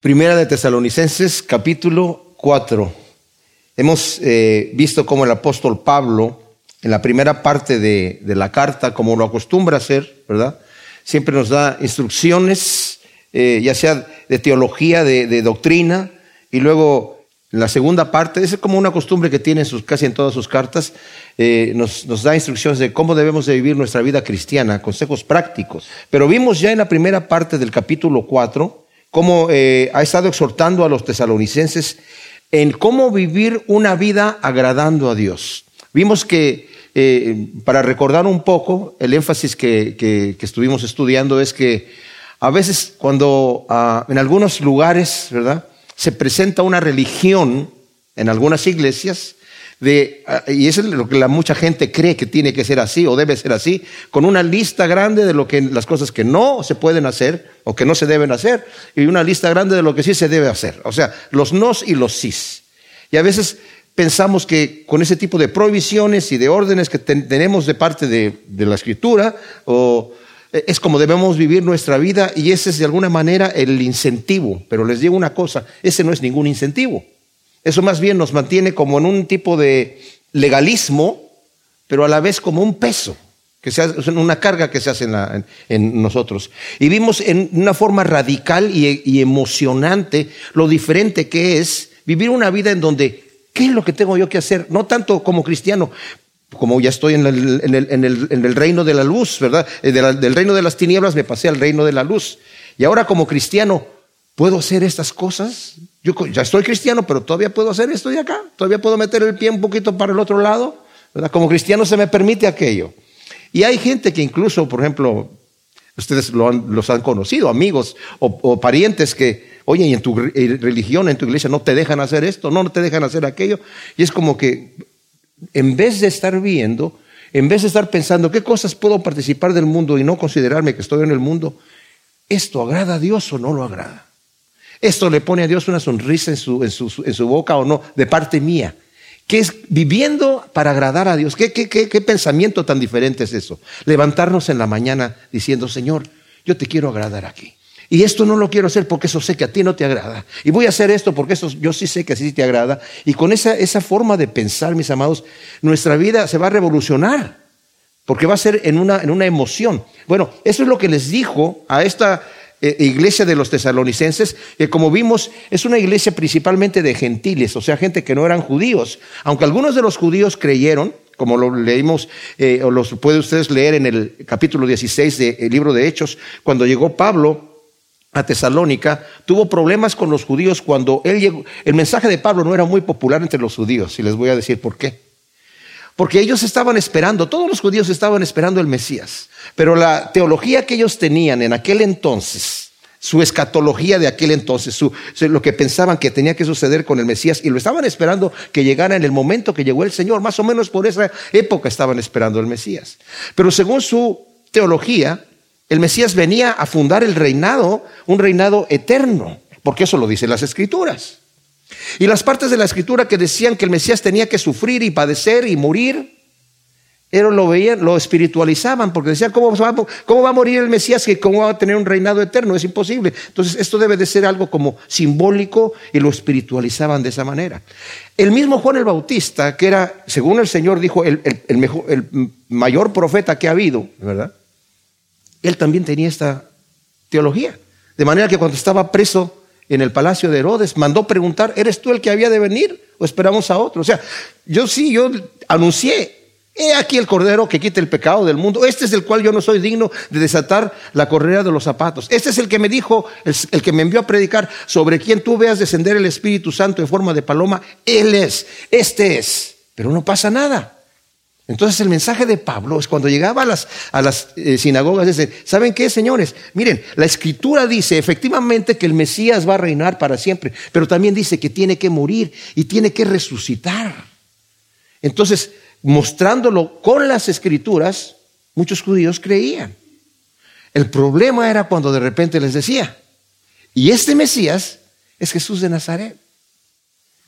Primera de Tesalonicenses, capítulo 4. Hemos eh, visto cómo el apóstol Pablo, en la primera parte de, la carta, como lo acostumbra a hacer, ¿verdad? Siempre nos da instrucciones, eh, ya sea de teología, de, doctrina, y luego en la segunda parte, es como una costumbre que tiene sus, casi en todas sus cartas, eh, nos, da instrucciones de cómo debemos de vivir nuestra vida cristiana, consejos prácticos. Pero vimos ya en la primera parte del capítulo 4, cómo eh, ha estado exhortando a los tesalonicenses en cómo vivir una vida agradando a Dios. Vimos que, eh, para recordar un poco, el énfasis que, estuvimos estudiando es que a veces cuando ah, en algunos lugares, ¿verdad? Se presenta una religión en algunas iglesias, ah, y eso es lo que la mucha gente cree que tiene que ser así o debe ser así, con una lista grande de lo que, las cosas que no se pueden hacer o que no se deben hacer, y una lista grande de lo que sí se debe hacer. O sea, los nos y los sís. Y a veces pensamos que con ese tipo de prohibiciones y de órdenes que tenemos de parte de, de la escritura, o, eh, es como debemos vivir nuestra vida y ese es de alguna manera el incentivo. Pero les digo una cosa, ese no es ningún incentivo. Eso más bien nos mantiene como en un tipo de legalismo, pero a la vez como un peso, que se hace, una carga que se hace en, nosotros. Y vimos en una forma radical y, emocionante lo diferente que es vivir una vida en donde, ¿qué es lo que tengo yo que hacer? No tanto como cristiano, como ya estoy en el, reino de la luz, ¿verdad? Eh, del reino de las tinieblas me pasé al reino de la luz. Y ahora como cristiano, ¿puedo hacer estas cosas? Yo ya estoy cristiano, pero todavía puedo hacer esto de acá. Todavía puedo meter el pie un poquito para el otro lado. Como cristiano se me permite aquello. Y hay gente que incluso, por ejemplo, ustedes los han conocido, amigos o, parientes que, oye, en tu religión, en tu iglesia, no te dejan hacer esto, no te dejan hacer aquello. Y es como que, en vez de estar viendo, en vez de estar pensando qué cosas puedo participar del mundo y no considerarme que estoy en el mundo, ¿esto agrada a Dios o no lo agrada? Esto le pone a Dios una sonrisa en su, en su, boca o no, de parte mía. ¿Qué es viviendo para agradar a Dios? ¿Qué, qué, qué, pensamiento tan diferente es eso? Levantarnos en la mañana diciendo, Señor, yo te quiero agradar aquí. Y esto no lo quiero hacer porque eso sé que a ti no te agrada. Y voy a hacer esto porque eso yo sí sé que así te agrada. Y con esa, esa forma de pensar, mis amados, nuestra vida se va a revolucionar. Porque va a ser en una, en una emoción. Bueno, eso es lo que les dijo a esta eh, iglesia de los tesalonicenses, que como vimos es una iglesia principalmente de gentiles, o sea, gente que no eran judíos. Aunque algunos de los judíos creyeron, como lo leímos, eh, o los puede ustedes leer en el capítulo 16 del libro de Hechos, cuando llegó Pablo a Tesalónica, tuvo problemas con los judíos cuando él llegó. El mensaje de Pablo no era muy popular entre los judíos, y les voy a decir por qué. Porque ellos estaban esperando, todos los judíos estaban esperando el Mesías. Pero la teología que ellos tenían en aquel entonces, su escatología de aquel entonces, lo que pensaban que tenía que suceder con el Mesías, y lo estaban esperando que llegara en el momento que llegó el Señor, más o menos por esa época estaban esperando el Mesías. Pero según su teología, el Mesías venía a fundar el reinado, un reinado eterno, porque eso lo dicen las escrituras. Y las partes de la escritura que decían que el Mesías tenía que sufrir y padecer y morir, ellos lo veían, lo espiritualizaban, porque decían, ¿cómo va, ¿cómo va a morir el Mesías que cómo va a tener un reinado eterno? Es imposible. Entonces, esto debe de ser algo como simbólico y lo espiritualizaban de esa manera. El mismo Juan el Bautista, que era, según el Señor dijo, el, mejor, el mayor profeta que ha habido, ¿verdad? Él también tenía esta teología. De manera que cuando estaba preso en el palacio de Herodes, mandó preguntar, ¿eres tú el que había de venir o esperamos a otro? O sea, yo sí, yo anuncié, he aquí el cordero que quita el pecado del mundo, este es el cual yo no soy digno de desatar la correa de los zapatos, este es el que me dijo, el, el que me envió a predicar, sobre quien tú veas descender el Espíritu Santo en forma de paloma, él es, este es, pero no pasa nada. Entonces el mensaje de Pablo es cuando llegaba a las, eh, sinagogas, dice, ¿saben qué, señores? Miren, la escritura dice efectivamente que el Mesías va a reinar para siempre, pero también dice que tiene que morir y tiene que resucitar. Entonces, mostrándolo con las escrituras, muchos judíos creían. El problema era cuando de repente les decía, y este Mesías es Jesús de Nazaret,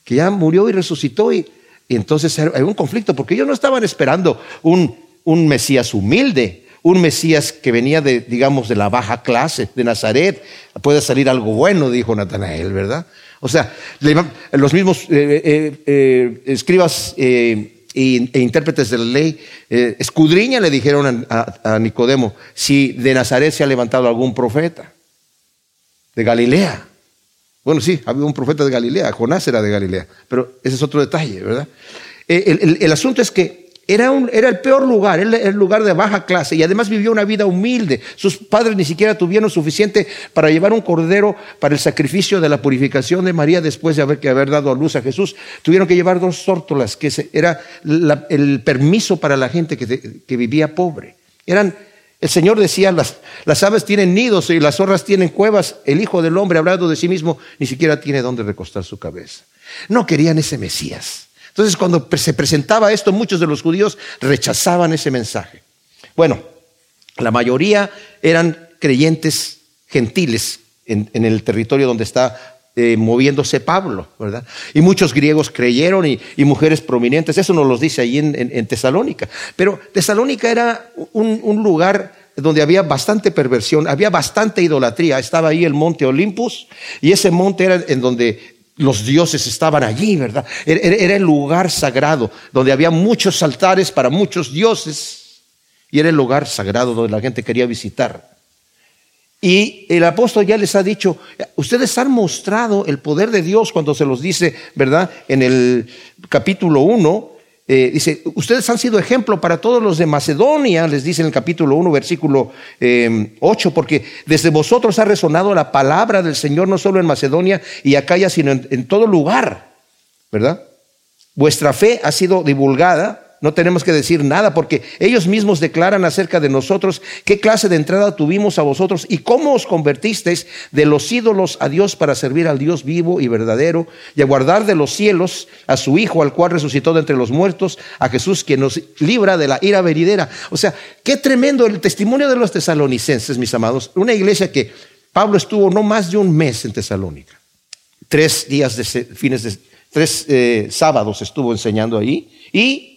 que ya murió y resucitó y y entonces hay un conflicto, porque ellos no estaban esperando un, Mesías humilde, un Mesías que venía de, digamos, de la baja clase, de Nazaret. Puede salir algo bueno, dijo Natanael, ¿verdad? O sea, los mismos eh, eh, eh, escribas e, intérpretes de la ley, escudriña le dijeron a, Nicodemo si de Nazaret se ha levantado algún profeta de Galilea. Bueno, sí, había un profeta de Galilea, Jonás era de Galilea, pero ese es otro detalle, ¿verdad? el asunto es que era, el peor lugar, era el lugar de baja clase y además vivió una vida humilde. Sus padres ni siquiera tuvieron suficiente para llevar un cordero para el sacrificio de la purificación de María después de haber, haber dado a luz a Jesús. Tuvieron que llevar dos tórtolas, que era el permiso para la gente que, vivía pobre. Eran, el Señor decía, las, las aves tienen nidos y las zorras tienen cuevas. El Hijo del Hombre, hablando de sí mismo, ni siquiera tiene dónde recostar su cabeza. No querían ese Mesías. Entonces, cuando se presentaba esto, muchos de los judíos rechazaban ese mensaje. Bueno, la mayoría eran creyentes gentiles en, el territorio donde está eh, moviéndose Pablo, ¿verdad? Y muchos griegos creyeron y, mujeres prominentes, eso nos lo dice ahí en, Tesalónica. Pero Tesalónica era un, lugar donde había bastante perversión, había bastante idolatría. Estaba ahí el monte Olympus y ese monte era en donde los dioses estaban allí, ¿verdad? Era el lugar sagrado, donde había muchos altares para muchos dioses, y era el lugar sagrado donde la gente quería visitar. Y el apóstol ya les ha dicho, ustedes han mostrado el poder de Dios cuando se los dice, ¿verdad? En el capítulo 1, eh, dice, ustedes han sido ejemplo para todos los de Macedonia, les dice en el capítulo 1, versículo 8, eh, porque desde vosotros ha resonado la palabra del Señor no solo en Macedonia y Acaya, sino en todo lugar, ¿verdad? Vuestra fe ha sido divulgada no tenemos que decir nada porque ellos mismos declaran acerca de nosotros qué clase de entrada tuvimos a vosotros y cómo os convertisteis de los ídolos a Dios para servir al Dios vivo y verdadero y a guardar de los cielos a su Hijo al cual resucitó de entre los muertos, a Jesús que nos libra de la ira venidera. O sea, qué tremendo el testimonio de los tesalonicenses, mis amados. Una iglesia que Pablo estuvo no más de un mes en Tesalónica. Tres días de fines de tres eh, sábados estuvo enseñando ahí y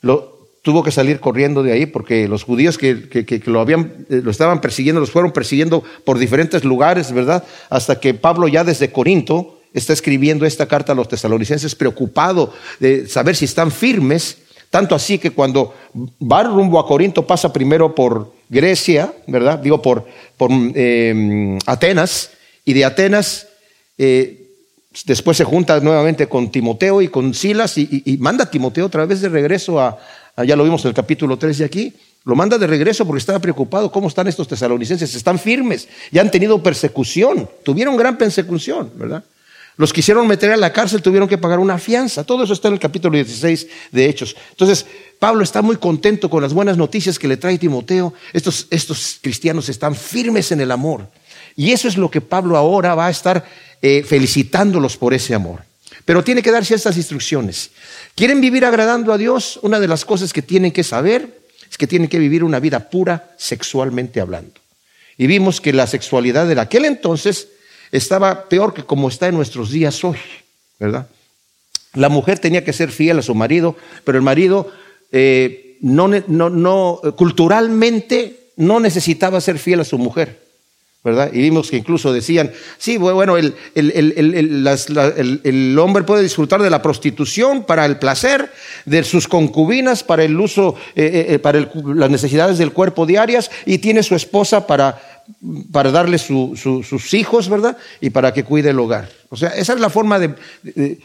lo, tuvo que salir corriendo de ahí porque los judíos que, lo, habían, eh, lo estaban persiguiendo, los fueron persiguiendo por diferentes lugares, ¿verdad? Hasta que Pablo ya desde Corinto está escribiendo esta carta a los tesalonicenses preocupado de saber si están firmes, tanto así que cuando va rumbo a Corinto pasa primero por Grecia, ¿verdad? Digo, por, por em, Atenas, y de Atenas eh, Después se junta nuevamente con Timoteo y con Silas y, manda a Timoteo otra vez de regreso a, ya lo vimos en el capítulo 3 de aquí, lo manda de regreso porque estaba preocupado. ¿Cómo están estos tesalonicenses? Están firmes, ya han tenido persecución, tuvieron gran persecución, ¿verdad? Los quisieron meter a la cárcel, tuvieron que pagar una fianza. Todo eso está en el capítulo 16 de Hechos. Entonces, Pablo está muy contento con las buenas noticias que le trae Timoteo. Estos, estos cristianos están firmes en el amor. Y eso es lo que Pablo ahora va a estar eh, felicitándolos por ese amor. Pero tiene que darse estas instrucciones. ¿Quieren vivir agradando a Dios? Una de las cosas que tienen que saber es que tienen que vivir una vida pura sexualmente hablando. Y vimos que la sexualidad de aquel entonces estaba peor que como está en nuestros días hoy, ¿verdad? La mujer tenía que ser fiel a su marido, pero el marido eh, no, culturalmente no necesitaba ser fiel a su mujer. ¿Verdad? Y vimos que incluso decían, sí, bueno, el, hombre puede disfrutar de la prostitución para el placer, de sus concubinas para el uso, eh, eh, para las necesidades del cuerpo diarias, y tiene su esposa para darle sus hijos, ¿verdad? Y para que cuide el hogar. O sea, esa es la forma de,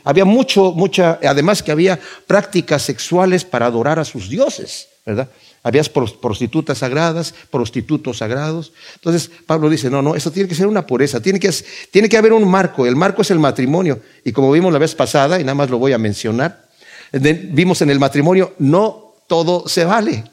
había mucho, mucha, además que había prácticas sexuales para adorar a sus dioses, ¿verdad? Había prostitutas sagradas, prostitutos sagrados. Entonces Pablo dice, no, no, eso tiene que ser una pureza, tiene que, tiene que haber un marco, el marco es el matrimonio. Y como vimos la vez pasada, y nada más lo voy a mencionar, vimos en el matrimonio, no todo se vale,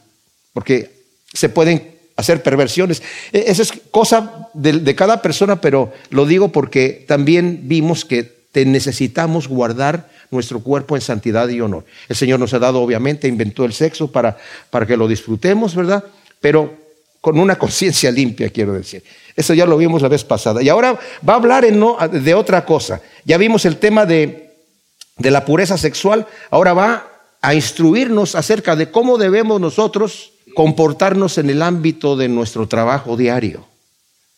porque se pueden hacer perversiones. E, esa es cosa de, cada persona, pero lo digo porque también vimos que te necesitamos guardar nuestro cuerpo en santidad y honor. El Señor nos ha dado, obviamente, inventó el sexo para, para que lo disfrutemos, ¿verdad? Pero con una conciencia limpia, quiero decir. Eso ya lo vimos la vez pasada. Y ahora va a hablar de otra cosa. Ya vimos el tema de, de la pureza sexual. Ahora va a instruirnos acerca de cómo debemos nosotros comportarnos en el ámbito de nuestro trabajo diario,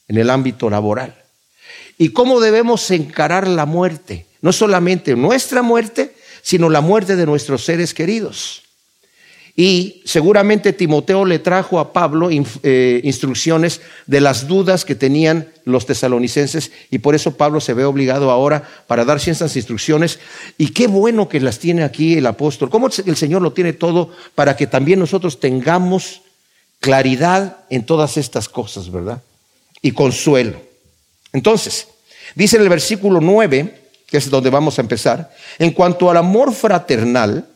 en el ámbito laboral. Y cómo debemos encarar la muerte, no solamente nuestra muerte, sino la muerte de nuestros seres queridos. Y seguramente Timoteo le trajo a Pablo eh, instrucciones de las dudas que tenían los tesalonicenses y por eso Pablo se ve obligado ahora para dar ciertas instrucciones. Y qué bueno que las tiene aquí el apóstol. ¿Cómo el Señor lo tiene todo para que también nosotros tengamos claridad en todas estas cosas, verdad? Y consuelo. Entonces, dice en el versículo 9, que es donde vamos a empezar, en cuanto al amor fraternal,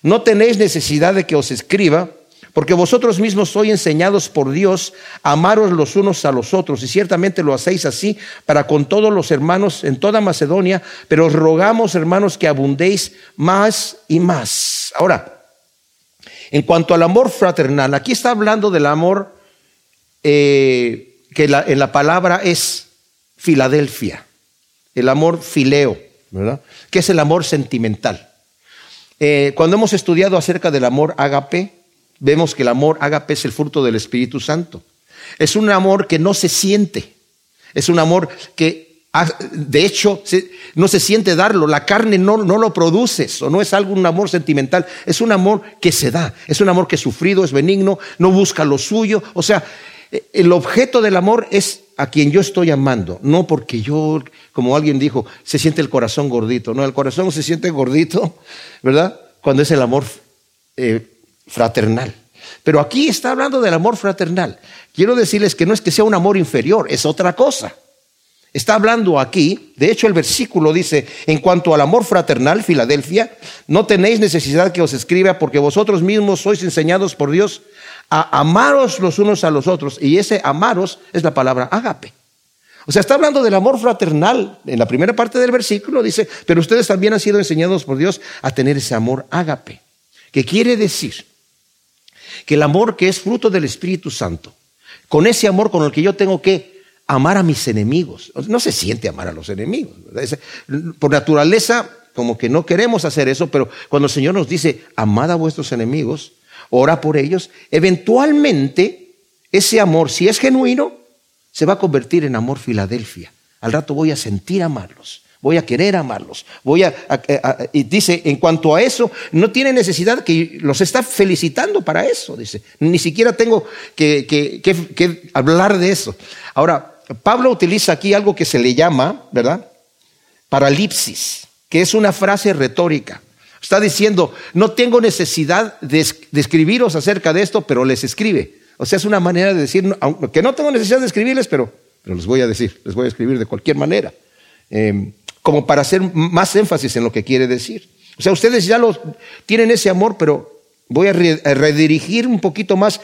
no tenéis necesidad de que os escriba, porque vosotros mismos sois enseñados por Dios a amaros los unos a los otros, y ciertamente lo hacéis así para con todos los hermanos en toda Macedonia, pero os rogamos, hermanos, que abundéis más y más. Ahora, en cuanto al amor fraternal, aquí está hablando del amor eh, que en la palabra es Filadelfia, el amor fileo, ¿verdad? Que es el amor sentimental. Eh, cuando hemos estudiado acerca del amor ágape, vemos que el amor ágape es el fruto del Espíritu Santo. Es un amor que no se siente. Es un amor que, de hecho, no se siente darlo. La carne no, no lo produce. O no es algo, un amor sentimental. Es un amor que se da. Es un amor que es sufrido, es benigno, no busca lo suyo. O sea, el objeto del amor es a quien yo estoy amando, no porque yo, como alguien dijo, se siente el corazón gordito. No, el corazón se siente gordito, ¿verdad? Cuando es el amor eh, fraternal. Pero aquí está hablando del amor fraternal. Quiero decirles que no es que sea un amor inferior, es otra cosa. Está hablando aquí, de hecho el versículo dice, en cuanto al amor fraternal, Filadelfia, no tenéis necesidad que os escriba porque vosotros mismos sois enseñados por Dios a amaros los unos a los otros. Y ese amaros es la palabra agape. O sea, está hablando del amor fraternal. En la primera parte del versículo dice, pero ustedes también han sido enseñados por Dios a tener ese amor ágape. Que quiere decir que el amor que es fruto del Espíritu Santo, con ese amor con el que yo tengo que amar a mis enemigos. No se siente amar a los enemigos. Por naturaleza, como que no queremos hacer eso, pero cuando el Señor nos dice, amad a vuestros enemigos, ora por ellos, eventualmente ese amor, si es genuino, se va a convertir en amor Filadelfia. Al rato voy a sentir amarlos, voy a querer amarlos, voy a, y dice, en cuanto a eso, no tiene necesidad que los está felicitando para eso, dice, ni siquiera tengo que, que hablar de eso. Ahora, Pablo utiliza aquí algo que se le llama, ¿verdad? Paralipsis, que es una frase retórica. Está diciendo, no tengo necesidad de, escribiros acerca de esto, pero les escribe. O sea, es una manera de decir, que no tengo necesidad de escribirles, pero, les voy a decir, les voy a escribir de cualquier manera. Em, como para hacer más énfasis en lo que quiere decir. O sea, ustedes ya lo, tienen ese amor, pero voy a, redirigir un poquito más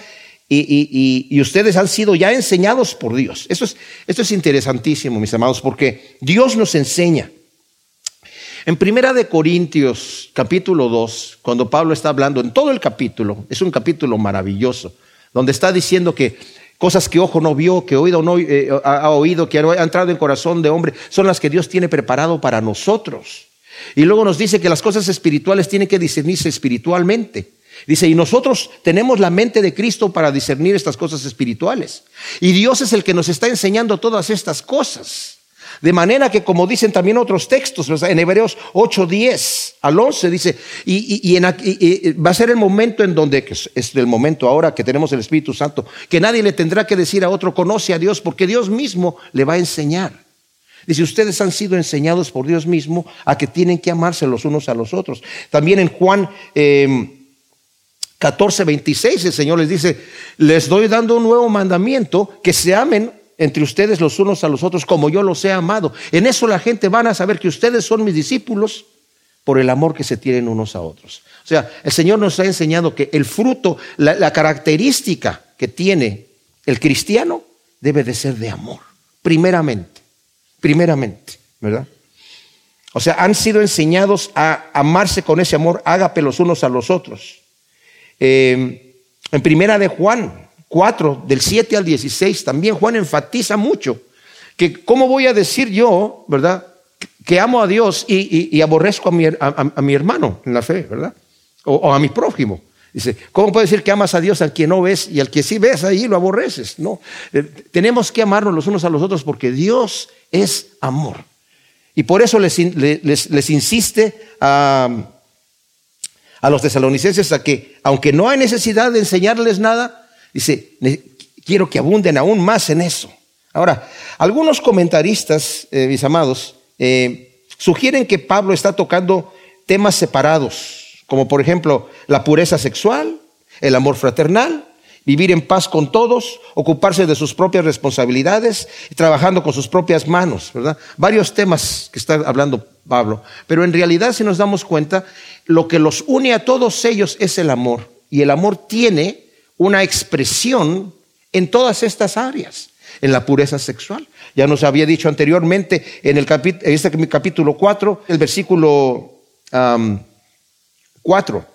y, ustedes han sido ya enseñados por Dios. Esto es, esto es interesantísimo, mis amados, porque Dios nos enseña. En Primera de Corintios, capítulo 2, cuando Pablo está hablando en todo el capítulo, es un capítulo maravilloso, donde está diciendo que cosas que ojo no vio, que oído no eh, ha, oído, que ha entrado en corazón de hombre, son las que Dios tiene preparado para nosotros. Y luego nos dice que las cosas espirituales tienen que discernirse espiritualmente. Dice, y nosotros tenemos la mente de Cristo para discernir estas cosas espirituales. Y Dios es el que nos está enseñando todas estas cosas. De manera que, como dicen también otros textos, en Hebreos 8, 10 al 11, dice, y, va a ser el momento en donde, es el momento ahora que tenemos el Espíritu Santo, que nadie le tendrá que decir a otro, conoce a Dios, porque Dios mismo le va a enseñar. Dice, ustedes han sido enseñados por Dios mismo a que tienen que amarse los unos a los otros. También en Juan 14, em, 26 el Señor les dice, les doy dando un nuevo mandamiento, que se amen entre ustedes los unos a los otros como yo los he amado. En eso la gente van a saber que ustedes son mis discípulos por el amor que se tienen unos a otros. O sea, el Señor nos ha enseñado que el fruto, la, característica que tiene el cristiano debe de ser de amor, primeramente, primeramente, ¿verdad? O sea, han sido enseñados a amarse con ese amor, ágape los unos a los otros. Eh, en primera de Juan, 4, del 7 al 16, también Juan enfatiza mucho que cómo voy a decir yo, ¿verdad? Que amo a Dios y, aborrezco a mi, hermano en la fe, ¿verdad? O, a mi prójimo. Dice, ¿cómo puedes decir que amas a Dios al que no ves y al que sí ves ahí lo aborreces? No, eh, tenemos que amarnos los unos a los otros porque Dios es amor. Y por eso les, les, insiste a, a los tesalonicenses a que, aunque no hay necesidad de enseñarles nada, dice, quiero que abunden aún más en eso. Ahora, algunos comentaristas, eh, mis amados, eh, sugieren que Pablo está tocando temas separados, como por ejemplo la pureza sexual, el amor fraternal, vivir en paz con todos, ocuparse de sus propias responsabilidades trabajando con sus propias manos, ¿verdad? Varios temas que está hablando Pablo. Pero en realidad, si nos damos cuenta, lo que los une a todos ellos es el amor. Y el amor tiene una expresión en todas estas áreas, en la pureza sexual. Ya nos había dicho anteriormente en, el este capítulo 4, el versículo 4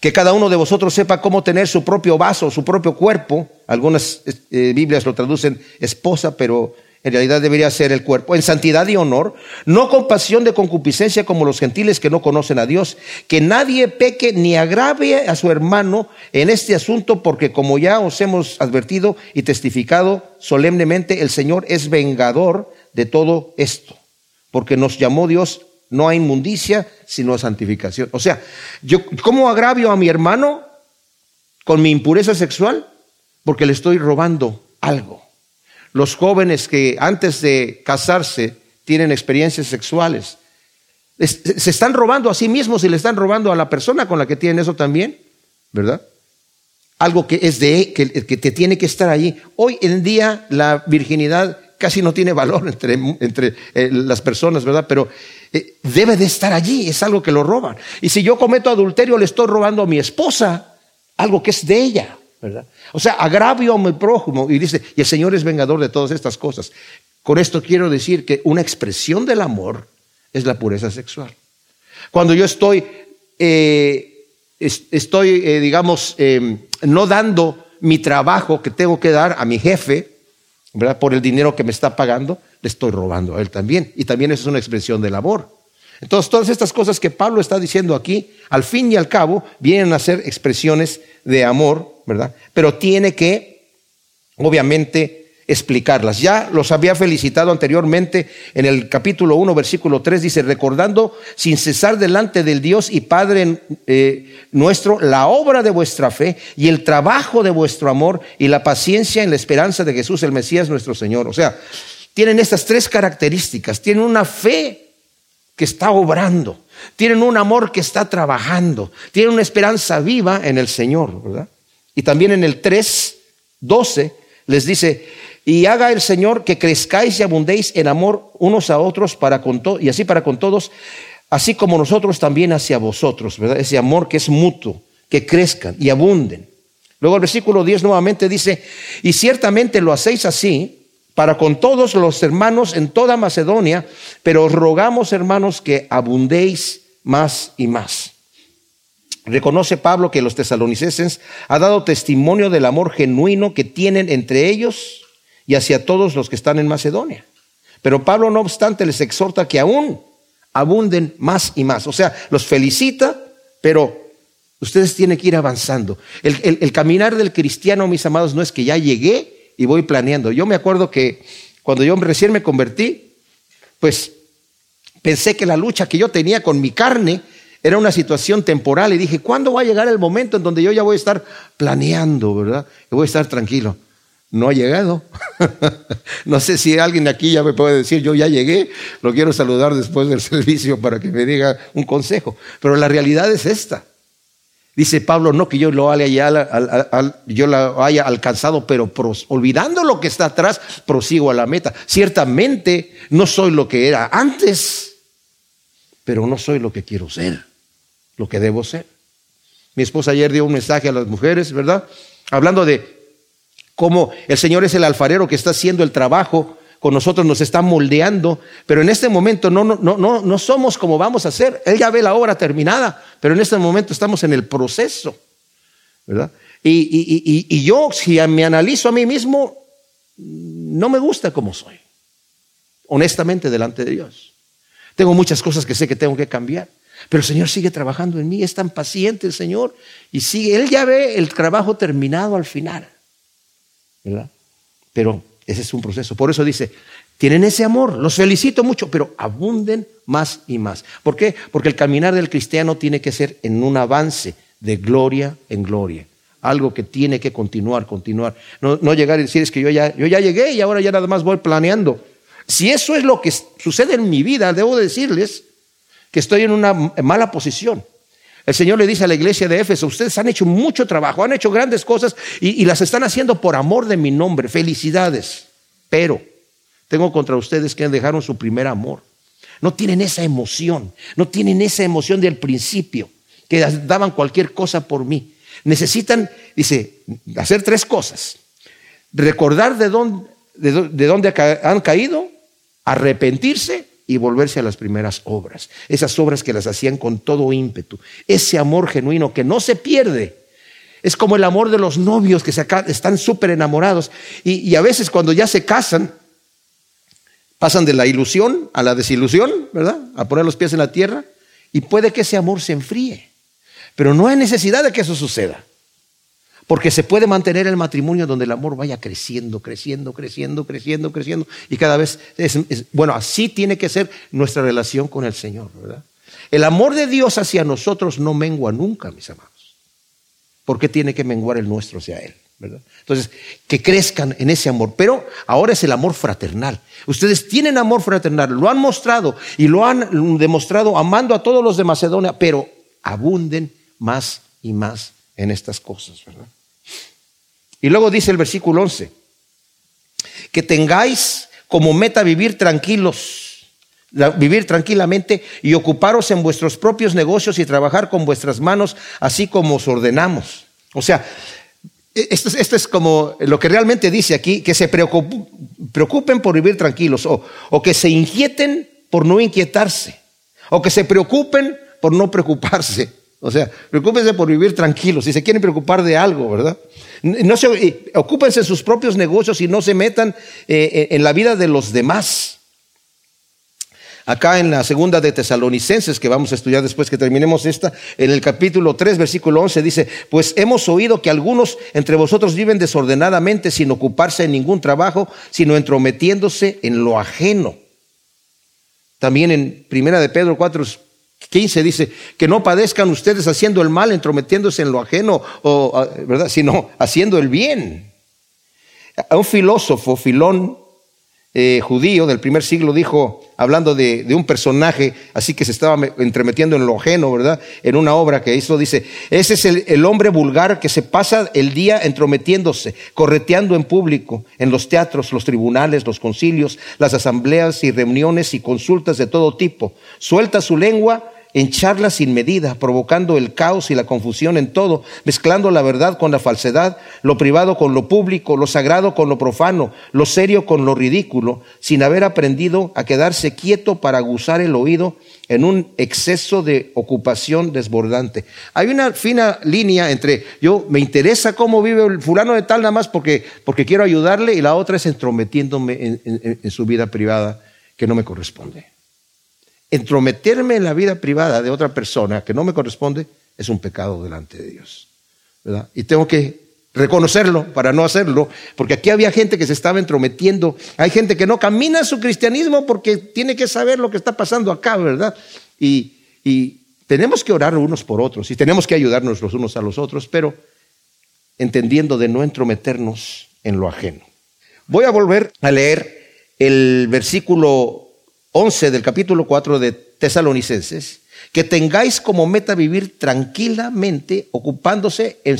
que cada uno de vosotros sepa cómo tener su propio vaso, su propio cuerpo. Algunas eh, Biblias lo traducen esposa, pero en realidad debería ser el cuerpo, en santidad y honor, no con pasión de concupiscencia como los gentiles que no conocen a Dios, que nadie peque ni agrave a su hermano en este asunto, porque como ya os hemos advertido y testificado solemnemente, el Señor es vengador de todo esto, porque nos llamó Dios no a inmundicia, sino a santificación. O sea, yo, ¿cómo agravio a mi hermano con mi impureza sexual? Porque le estoy robando algo. Los jóvenes que antes de casarse tienen experiencias sexuales, se están robando a sí mismos y le están robando a la persona con la que tienen eso también, ¿verdad? Algo que es de que, que te tiene que estar allí. Hoy en día la virginidad casi no tiene valor entre, entre eh, las personas, ¿verdad? Pero eh, debe de estar allí, es algo que lo roban. Y si yo cometo adulterio, le estoy robando a mi esposa algo que es de ella, ¿verdad? O sea, agravio a mi prójimo y dice, y el Señor es vengador de todas estas cosas. Con esto quiero decir que una expresión del amor es la pureza sexual. Cuando yo estoy, eh, estoy, digamos, em, no dando mi trabajo que tengo que dar a mi jefe, por el dinero que me está pagando, le estoy robando a él también. Y también eso es una expresión del amor. Entonces, todas estas cosas que Pablo está diciendo aquí, al fin y al cabo, vienen a ser expresiones de amor, ¿verdad? Pero tiene que, obviamente, explicarlas. Ya los había felicitado anteriormente en el capítulo 1, versículo 3, dice, recordando sin cesar delante del Dios y Padre eh, nuestro la obra de vuestra fe y el trabajo de vuestro amor y la paciencia en la esperanza de Jesús el Mesías nuestro Señor. O sea, tienen estas tres características. Tienen una fe que está obrando. Tienen un amor que está trabajando. Tienen una esperanza viva en el Señor, ¿verdad? Y también en el 3, 12 les dice, y haga el Señor que crezcáis y abundéis en amor unos a otros para con y así para con todos, así como nosotros también hacia vosotros, ¿verdad? Ese amor que es mutuo, que crezcan y abunden. Luego el versículo 10 nuevamente dice, y ciertamente lo hacéis así para con todos los hermanos en toda Macedonia, pero os rogamos, hermanos, que abundéis más y más. Reconoce Pablo que los tesalonicenses ha dado testimonio del amor genuino que tienen entre ellos y hacia todos los que están en Macedonia. Pero Pablo, no obstante, les exhorta que aún abunden más y más. O sea, los felicita, pero ustedes tienen que ir avanzando. El, caminar del cristiano, mis amados, no es que ya llegué y voy planeando. Yo me acuerdo que cuando yo recién me convertí, pues pensé que la lucha que yo tenía con mi carne era una situación temporal y dije, ¿cuándo va a llegar el momento en donde yo ya voy a estar planeando, verdad? Y voy a estar tranquilo no ha llegado. no sé si alguien aquí ya me puede decir, yo ya llegué, lo quiero saludar después del servicio para que me diga un consejo. Pero la realidad es esta. Dice Pablo, no que yo lo haya, yo lo haya alcanzado, pero olvidando lo que está atrás, prosigo a la meta. Ciertamente no soy lo que era antes, pero no soy lo que quiero ser, lo que debo ser. Mi esposa ayer dio un mensaje a las mujeres, ¿verdad? Hablando de como el Señor es el alfarero que está haciendo el trabajo, nosotros nos está moldeando, pero en este momento no, no, no, no somos como vamos a ser. Él ya ve la obra terminada, pero en este momento estamos en el proceso, ¿verdad? Y, y yo, si me analizo a mí mismo, no me gusta como soy, honestamente delante de Dios. Tengo muchas cosas que sé que tengo que cambiar. Pero el Señor sigue trabajando en mí, es tan paciente el Señor y sigue, Él ya ve el trabajo terminado al final. ¿Verdad? Pero ese es un proceso. Por eso dice, tienen ese amor, los felicito mucho, pero abunden más y más. ¿Por qué? Porque el caminar del cristiano tiene que ser en un avance de gloria en gloria. Algo que tiene que continuar, continuar. No, llegar y decir es que yo ya, yo ya llegué y ahora ya nada más voy planeando. Si eso es lo que sucede en mi vida, debo decirles que estoy en una mala posición. El Señor le dice a la iglesia de Éfeso, ustedes han hecho mucho trabajo, han hecho grandes cosas y, las están haciendo por amor de mi nombre. Felicidades. Pero tengo contra ustedes que dejaron su primer amor. No tienen esa emoción, no tienen esa emoción del principio, que daban cualquier cosa por mí. Necesitan, dice, hacer tres cosas. Recordar de dónde, de dónde han caído, arrepentirse y volverse a las primeras obras. Esas obras que las hacían con todo ímpetu. Ese amor genuino que no se pierde. Es como el amor de los novios que están súper enamorados y a veces cuando ya se casan, Pasan de la ilusión a la desilusión, ¿verdad? A poner los pies en la tierra y puede que ese amor se enfríe. Pero no hay necesidad de que eso suceda. Porque se puede mantener el matrimonio donde el amor vaya creciendo, creciendo, creciendo, creciendo, creciendo. Y cada vez es, bueno, así tiene que ser nuestra relación con el Señor, ¿verdad? El amor de Dios hacia nosotros no mengua nunca, mis amados. ¿Por qué tiene que menguar el nuestro hacia Él? Entonces, que crezcan en ese amor. Pero ahora es el amor fraternal. Ustedes tienen amor fraternal, lo han mostrado y lo han demostrado amando a todos los de Macedonia, pero abunden más y más en estas cosas, ¿verdad? Y luego dice el versículo 11, que tengáis como meta vivir tranquilos, vivir tranquilamente y ocuparos en vuestros propios negocios y trabajar con vuestras manos, así como os ordenamos. O sea, e, esto, es como lo que realmente dice aquí, que se preocupen por vivir tranquilos o, o que se inquieten por no inquietarse o que se preocupen por no preocuparse. O sea, preocúpense por vivir tranquilos. Si se quieren preocupar de algo, ¿verdad? No se, ocúpense sus propios negocios y no se metan eh, en la vida de los demás. Acá en la segunda de Tesalonicenses, que vamos a estudiar después que terminemos esta, en el capítulo 3, versículo 11, dice, pues hemos oído que algunos entre vosotros viven desordenadamente sin ocuparse en ningún trabajo, sino entrometiéndose en lo ajeno. También en primera de Pedro 4, 15 dice, que no padezcan ustedes haciendo el mal, entrometiéndose en lo ajeno, ah, ¿verdad? sino haciendo el bien. Un filósofo, Filón, eh, judío del primer siglo dijo, hablando de, un personaje así que se estaba entremetiendo en lo ajeno, ¿verdad? En una obra que hizo, dice, ese es el hombre vulgar que se pasa el día entrometiéndose, correteando en público, en los teatros, los tribunales, los concilios, las asambleas y reuniones y consultas de todo tipo. Suelta su lengua en charlas sin medida, provocando el caos y la confusión en todo, mezclando la verdad con la falsedad, lo privado con lo público, lo sagrado con lo profano, lo serio con lo ridículo, sin haber aprendido a quedarse quieto para aguzar el oído en un exceso de ocupación desbordante. Hay una fina línea entre yo me interesa cómo vive el fulano de tal nada más porque, porque quiero ayudarle y la otra es entrometiéndome en su vida privada que no me corresponde entrometerme en la vida privada de otra persona que no me corresponde es un pecado delante de Dios. ¿verdad? Y tengo que reconocerlo para no hacerlo, porque aquí había gente que se estaba entrometiendo, hay gente que no camina su cristianismo porque tiene que saber lo que está pasando acá, ¿verdad? Y, y tenemos que orar unos por otros y tenemos que ayudarnos los unos a los otros, pero entendiendo de no entrometernos en lo ajeno. Voy a volver a leer el versículo 11 del capítulo 4 de Tesalonicenses, que tengáis como meta vivir tranquilamente, ocupándose en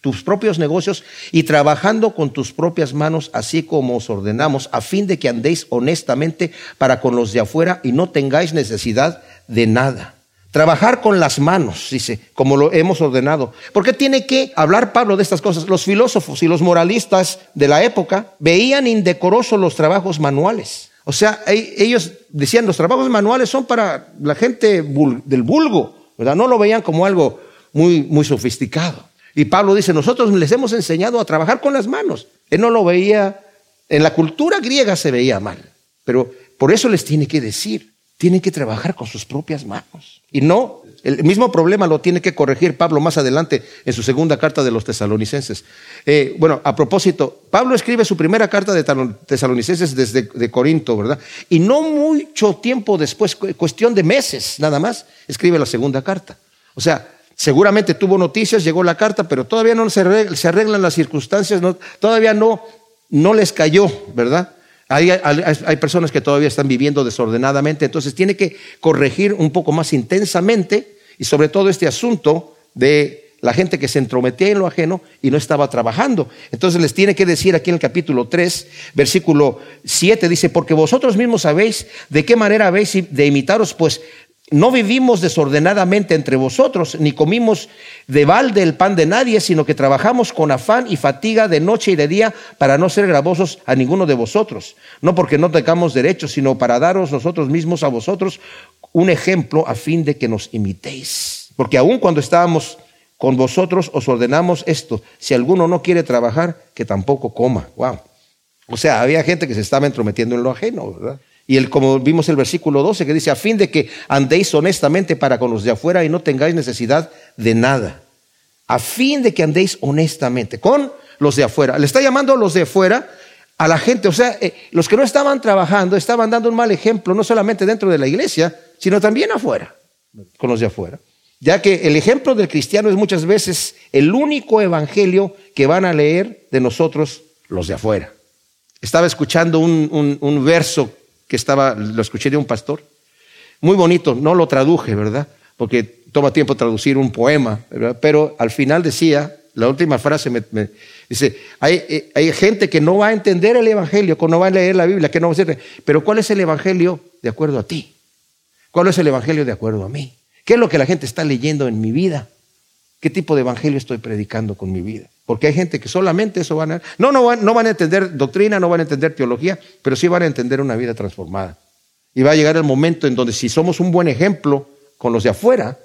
tus propios negocios y trabajando con tus propias manos, así como os ordenamos, a fin de que andéis honestamente para con los de afuera y no tengáis necesidad de nada. Trabajar con las manos, dice, como lo hemos ordenado. ¿Por qué tiene que hablar Pablo de estas cosas? Los filósofos y los moralistas de la época veían indecorosos los trabajos manuales. O sea, ellos decían, los trabajos manuales son para la gente del vulgo, ¿verdad? No lo veían como algo muy, muy sofisticado. Y Pablo dice, nosotros les hemos enseñado a trabajar con las manos. Él no lo veía, en la cultura griega se veía mal, pero por eso les tiene que decir, tienen que trabajar con sus propias manos. Y no, el mismo problema lo tiene que corregir Pablo más adelante en su segunda carta de los tesalonicenses. Eh, bueno, a propósito, Pablo escribe su primera carta de tesalonicenses desde de Corinto, ¿verdad? Y no mucho tiempo después, cuestión de meses nada más, escribe la segunda carta. O sea, seguramente tuvo noticias, llegó la carta, pero todavía no se arreglan, las circunstancias, todavía no, no les cayó, ¿verdad? Hay, personas que todavía están viviendo desordenadamente, entonces tiene que corregir un poco más intensamente y sobre todo este asunto de la gente que se entrometía en lo ajeno y no estaba trabajando. Entonces les tiene que decir aquí en el capítulo 3, versículo 7, dice, porque vosotros mismos sabéis de qué manera habéis de imitaros, pues no vivimos desordenadamente entre vosotros, ni comimos de balde el pan de nadie, sino que trabajamos con afán y fatiga de noche y de día para no ser gravosos a ninguno de vosotros. No porque no tengamos derechos, sino para daros nosotros mismos a vosotros un ejemplo a fin de que nos imitéis. Porque aun cuando estábamos con vosotros os ordenamos esto, si alguno no quiere trabajar, que tampoco coma. Wow. O sea, había gente que se estaba entrometiendo en lo ajeno, ¿verdad? Y el, como vimos el versículo 12 que dice, a fin de que andéis honestamente para con los de afuera y no tengáis necesidad de nada. A fin de que andéis honestamente con los de afuera. Le está llamando a los de afuera a la gente. O sea, eh, los que no estaban trabajando estaban dando un mal ejemplo, no solamente dentro de la iglesia, sino también afuera, con los de afuera. Ya que el ejemplo del cristiano es muchas veces el único evangelio que van a leer de nosotros los de afuera. Estaba escuchando un, un verso que estaba, lo escuché de un pastor. Muy bonito, no lo traduje, ¿verdad? Porque toma tiempo traducir un poema. Pero al final decía, la última frase me, dice, hay, eh, hay, gente que no va a entender el Evangelio, que no va a leer la Biblia, que no va a ser, pero ¿cuál es el Evangelio de acuerdo a ti? ¿Cuál es el Evangelio de acuerdo a mí? ¿Qué es lo que la gente está leyendo en mi vida? ¿Qué tipo de Evangelio estoy predicando con mi vida? Porque hay gente que solamente eso van a... No, no van, no van a entender doctrina, no van a entender teología, pero sí van a entender una vida transformada. Y va a llegar el momento en donde si somos un buen ejemplo con los de afuera,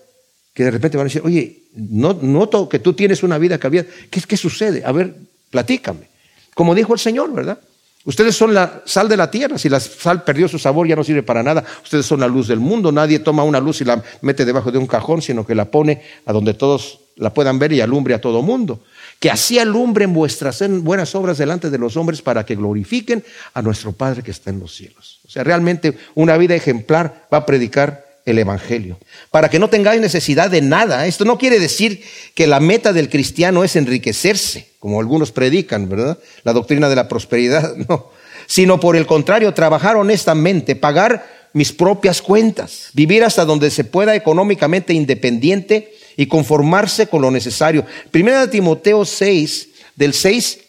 que de repente van a decir, oye, no, noto que tú tienes una vida cambiada. ¿Qué, ¿Qué sucede? A ver, platícame. Como dijo el Señor, ¿verdad? Ustedes son la sal de la tierra. Si la sal perdió su sabor, ya no sirve para nada. Ustedes son la luz del mundo. Nadie toma una luz y la mete debajo de un cajón, sino que la pone a donde todos la puedan ver y alumbre a todo mundo que así alumbren vuestras buenas obras delante de los hombres para que glorifiquen a nuestro Padre que está en los cielos. O sea, realmente una vida ejemplar va a predicar el Evangelio. Para que no tengáis necesidad de nada. Esto no quiere decir que la meta del cristiano es enriquecerse, como algunos predican, ¿verdad? La doctrina de la prosperidad, no. Sino por el contrario, trabajar honestamente, pagar mis propias cuentas, vivir hasta donde se pueda económicamente independiente y conformarse con lo necesario. Primera de Timoteo 6, del 6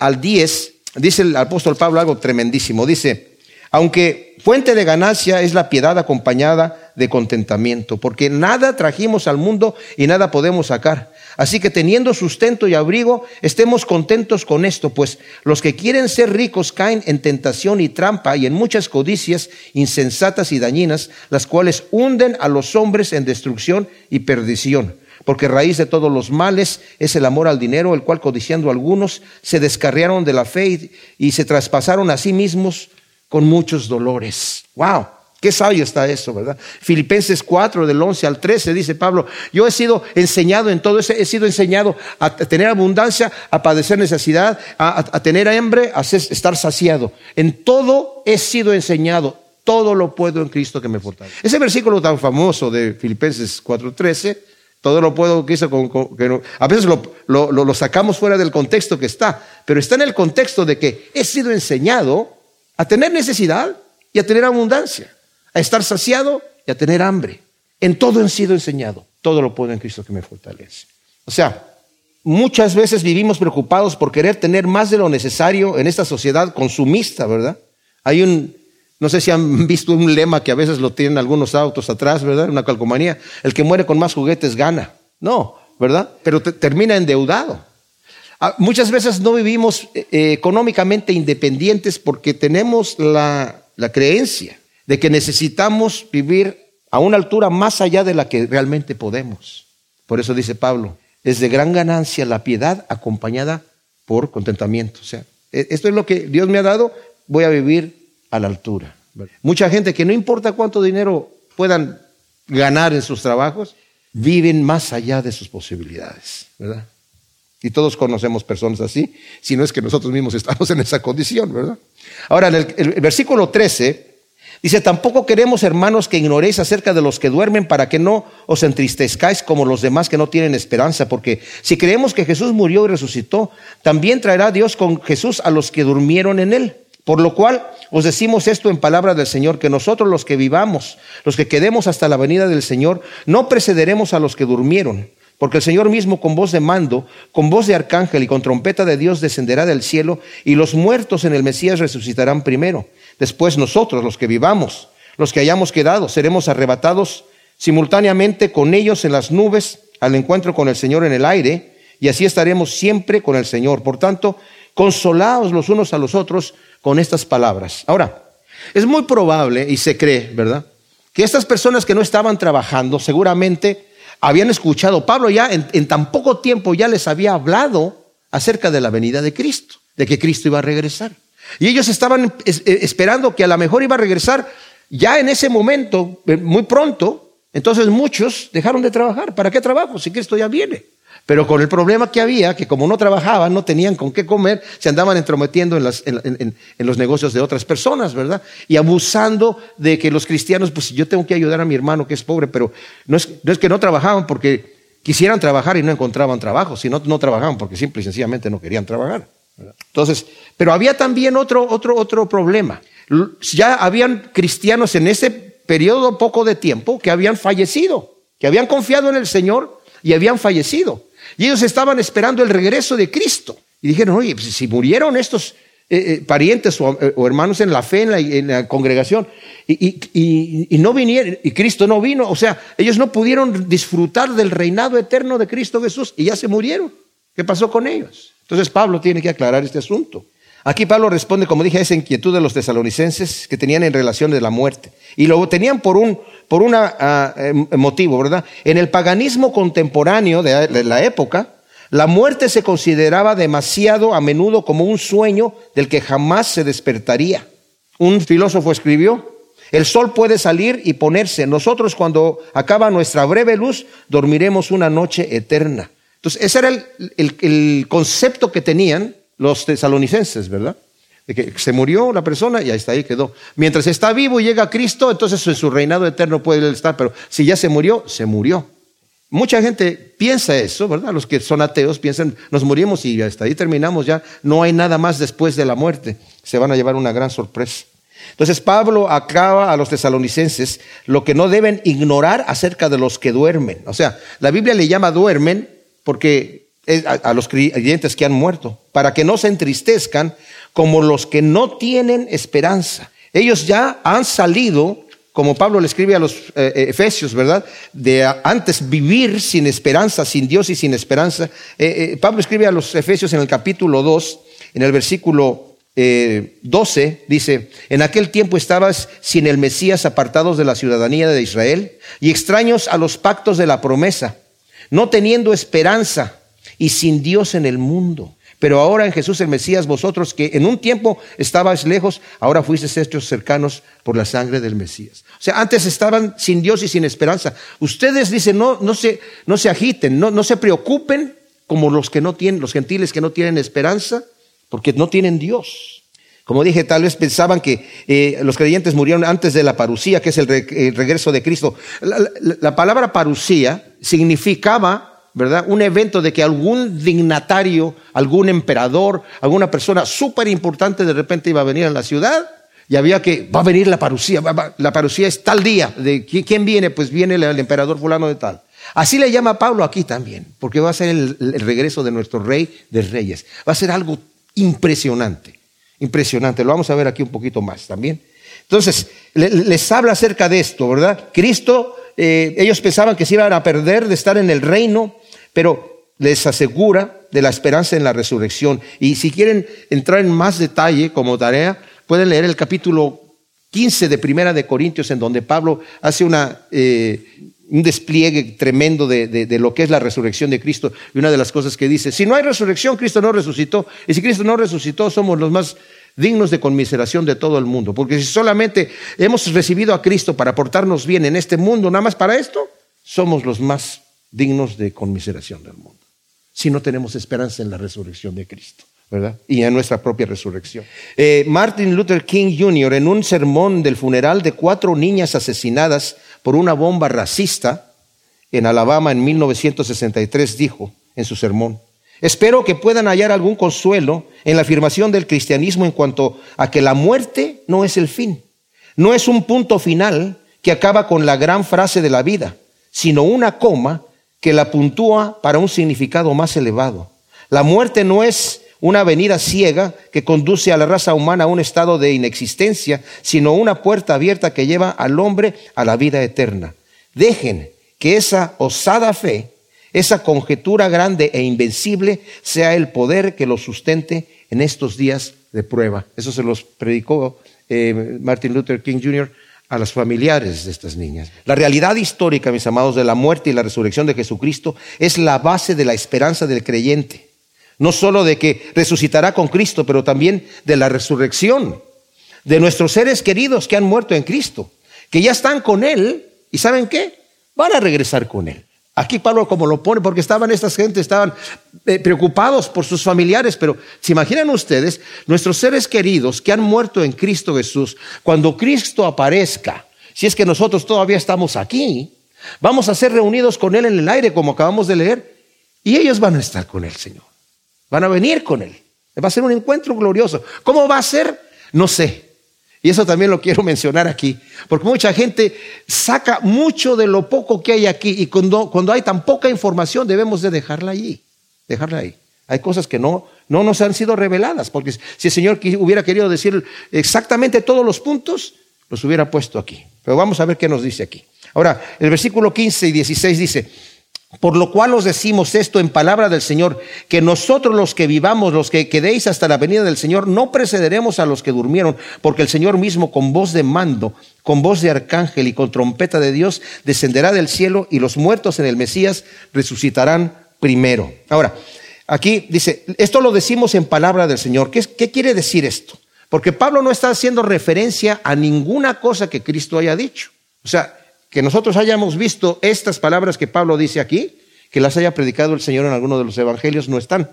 al 10, dice el apóstol Pablo algo tremendísimo. Dice, aunque fuente de ganancia es la piedad acompañada de contentamiento, porque nada trajimos al mundo y nada podemos sacar. Así que teniendo sustento y abrigo, estemos contentos con esto, pues los que quieren ser ricos caen en tentación y trampa y en muchas codicias insensatas y dañinas, las cuales hunden a los hombres en destrucción y perdición. Porque raíz de todos los males es el amor al dinero, el cual codiciando algunos se descarriaron de la fe y, se traspasaron a sí mismos con muchos dolores. ¡Wow! Qué sabio está eso, ¿verdad? Filipenses 4, del 11 al 13, dice Pablo, yo he sido enseñado en todo eso, he sido enseñado a tener abundancia, a padecer necesidad, a, tener hambre, a estar saciado. En todo he sido enseñado, todo lo puedo en Cristo que me fortalece. Ese versículo tan famoso de Filipenses 4, 13, todo lo puedo que hizo con, que a veces lo, lo sacamos fuera del contexto que está, pero está en el contexto de que he sido enseñado a tener necesidad y a tener abundancia a estar saciado y a tener hambre. En todo he sido enseñado. Todo lo puedo en Cristo que me fortalece. O sea, muchas veces vivimos preocupados por querer tener más de lo necesario en esta sociedad consumista, ¿verdad? Hay un, no sé si han visto un lema que a veces lo tienen algunos autos atrás, ¿verdad? Una calcomanía. El que muere con más juguetes gana. No, ¿verdad? Pero termina endeudado. Ah, muchas veces no vivimos eh, económicamente independientes porque tenemos la creencia de que necesitamos vivir a una altura más allá de la que realmente podemos. Por eso dice Pablo, es de gran ganancia la piedad acompañada por contentamiento. O sea, e, esto es lo que Dios me ha dado, voy a vivir a la altura. Mucha gente que no importa cuánto dinero puedan ganar en sus trabajos, viven más allá de sus posibilidades, ¿verdad? Y todos conocemos personas así, si no es que nosotros mismos estamos en esa condición, ¿verdad? Ahora, en el, el versículo 13 dice, tampoco queremos, hermanos, que ignoréis acerca de los que duermen para que no os entristezcáis como los demás que no tienen esperanza, porque si creemos que Jesús murió y resucitó, también traerá Dios con Jesús a los que durmieron en él. Por lo cual os decimos esto en palabra del Señor, que nosotros los que vivamos, los que quedemos hasta la venida del Señor, no precederemos a los que durmieron, porque el Señor mismo con voz de mando, con voz de arcángel y con trompeta de Dios descenderá del cielo, y los muertos en el Mesías resucitarán primero. Después nosotros, los que vivamos, los que hayamos quedado, seremos arrebatados simultáneamente con ellos en las nubes al encuentro con el Señor en el aire, y así estaremos siempre con el Señor. Por tanto, consolaos los unos a los otros con estas palabras. Ahora, es muy probable, y se cree, ¿verdad? Que estas personas que no estaban trabajando seguramente habían escuchado, Pablo ya en, tan poco tiempo ya les había hablado acerca de la venida de Cristo, de que Cristo iba a regresar. Y ellos estaban eh, esperando que a lo mejor iba a regresar ya en ese momento, eh, muy pronto. Entonces muchos dejaron de trabajar. ¿Para qué trabajo si Cristo ya viene? Pero con el problema que había, que como no trabajaban, no tenían con qué comer, se andaban entrometiendo en, los negocios de otras personas, ¿verdad? Y abusando de que los cristianos, pues yo tengo que ayudar a mi hermano que es pobre, pero no es, que no trabajaban porque quisieran trabajar y no encontraban trabajo, sino no trabajaban porque simple y sencillamente no querían trabajar. Entonces, pero había también otro, otro, otro problema. Ya habían cristianos en ese periodo poco de tiempo que habían fallecido, que habían confiado en el Señor y habían fallecido. Y ellos estaban esperando el regreso de Cristo. Y dijeron, oye, pues, si murieron estos eh, eh, parientes eh, o, hermanos en la fe, en la, congregación, y, no vinieron, y Cristo no vino, o sea, ellos no pudieron disfrutar del reinado eterno de Cristo Jesús y ya se murieron. ¿Qué pasó con ellos? Entonces Pablo tiene que aclarar este asunto. Aquí Pablo responde, como dije, a esa inquietud de los tesalonicenses que tenían en relación de la muerte. Y lo tenían por un por un ah, em, motivo, ¿verdad? En el paganismo contemporáneo de la época, la muerte se consideraba demasiado a menudo como un sueño del que jamás se despertaría. Un filósofo escribió, el sol puede salir y ponerse. Nosotros cuando acaba nuestra breve luz, dormiremos una noche eterna. Entonces, ese era el concepto que tenían los tesalonicenses, ¿verdad? De que se murió la persona y hasta ahí quedó. Mientras está vivo y llega Cristo, entonces en su reinado eterno puede estar, pero si ya se murió, se murió. Mucha gente piensa eso, ¿verdad? Los que son ateos piensan, nos morimos y hasta ahí terminamos ya, no hay nada más después de la muerte. Se van a llevar una gran sorpresa. Entonces Pablo acaba a los tesalonicenses lo que no deben ignorar acerca de los que duermen. O sea, la Biblia le llama duermen porque a, los creyentes que han muerto, para que no se entristezcan como los que no tienen esperanza. Ellos ya han salido, como Pablo le escribe a los eh, eh, Efesios, ¿verdad? De antes vivir sin esperanza, sin Dios y sin esperanza. Eh, Pablo escribe a los Efesios en el capítulo 2, en el versículo 12, dice, en aquel tiempo estabas sin el Mesías apartados de la ciudadanía de Israel y extraños a los pactos de la promesa, no teniendo esperanza y sin Dios en el mundo. Pero ahora en Jesús el Mesías, vosotros que en un tiempo estabais lejos, ahora fuisteis hechos cercanos por la sangre del Mesías. O sea, antes estaban sin Dios y sin esperanza. Ustedes dicen, no, no se, no se agiten, no, no se preocupen como los que no tienen, los gentiles que no tienen esperanza, porque no tienen Dios. Como dije, tal vez pensaban que eh, los creyentes murieron antes de la parucía, que es el, regreso de Cristo. La, la palabra parucía significaba ¿verdad? Un evento de que algún dignatario, algún emperador, alguna persona súper importante de repente iba a venir a la ciudad y había que, va a venir la parucía, la parucía es tal día, de quién viene, pues viene el, emperador fulano de tal. Así le llama Pablo aquí también, porque va a ser el, regreso de nuestro rey de reyes. Va a ser algo impresionante, impresionante. Lo vamos a ver aquí un poquito más también. Entonces, les habla acerca de esto, ¿verdad? Cristo, eh, ellos pensaban que se iban a perder de estar en el reino, pero les asegura de la esperanza en la resurrección. Y si quieren entrar en más detalle como tarea, pueden leer el capítulo 15 de Primera de Corintios, en donde Pablo hace eh, un despliegue tremendo de, de, lo que es la resurrección de Cristo. Y una de las cosas que dice, si no hay resurrección, Cristo no resucitó. Y si Cristo no resucitó, somos los más dignos de conmiseración de todo el mundo. Porque si solamente hemos recibido a Cristo para portarnos bien en este mundo, nada más para esto, somos los más dignos de conmiseración del mundo. Si no tenemos esperanza en la resurrección de Cristo. ¿verdad? Y en nuestra propia resurrección. Eh, Martin Luther King Jr., en un sermón del funeral de cuatro niñas asesinadas por una bomba racista en Alabama en 1963, dijo en su sermón, espero que puedan hallar algún consuelo en la afirmación del cristianismo en cuanto a que la muerte no es el fin, no es un punto final que acaba con la gran frase de la vida, sino una coma que la puntúa para un significado más elevado. La muerte no es una avenida ciega que conduce a la raza humana a un estado de inexistencia, sino una puerta abierta que lleva al hombre a la vida eterna. Dejen que esa osada fe, esa conjetura grande e invencible, sea el poder que los sustente en estos días de prueba. Eso se los predicó eh, Martin Luther King Jr. a los familiares de estas niñas. La realidad histórica, mis amados, de la muerte y la resurrección de Jesucristo es la base de la esperanza del creyente. No solo de que resucitará con Cristo, pero también de la resurrección de nuestros seres queridos que han muerto en Cristo, que ya están con Él y ¿saben qué? Van a regresar con Él. Aquí Pablo como lo pone, porque estaban estas gente, estaban eh, preocupados por sus familiares, pero se imaginan ustedes, nuestros seres queridos que han muerto en Cristo Jesús, cuando Cristo aparezca, si es que nosotros todavía estamos aquí, vamos a ser reunidos con Él en el aire, como acabamos de leer, y ellos van a estar con el Señor. Van a venir con Él. Va a ser un encuentro glorioso. ¿Cómo va a ser? No sé. Y eso también lo quiero mencionar aquí, porque mucha gente saca mucho de lo poco que hay aquí y cuando, cuando hay tan poca información debemos de dejarla allí, dejarla ahí. Hay cosas que no, no nos han sido reveladas, porque si el Señor hubiera querido decir exactamente todos los puntos, los hubiera puesto aquí. Pero vamos a ver qué nos dice aquí. Ahora, el versículo 15 y 16 dice, por lo cual os decimos esto en palabra del Señor, que nosotros los que vivamos, los que quedéis hasta la venida del Señor, no precederemos a los que durmieron, porque el Señor mismo con voz de mando, con voz de arcángel y con trompeta de Dios descenderá del cielo y los muertos en el Mesías resucitarán primero. Ahora, aquí dice, esto lo decimos en palabra del Señor. ¿Qué, qué quiere decir esto? Porque Pablo no está haciendo referencia a ninguna cosa que Cristo haya dicho. O sea, que nosotros hayamos visto estas palabras que Pablo dice aquí, que las haya predicado el Señor en alguno de los evangelios, no están.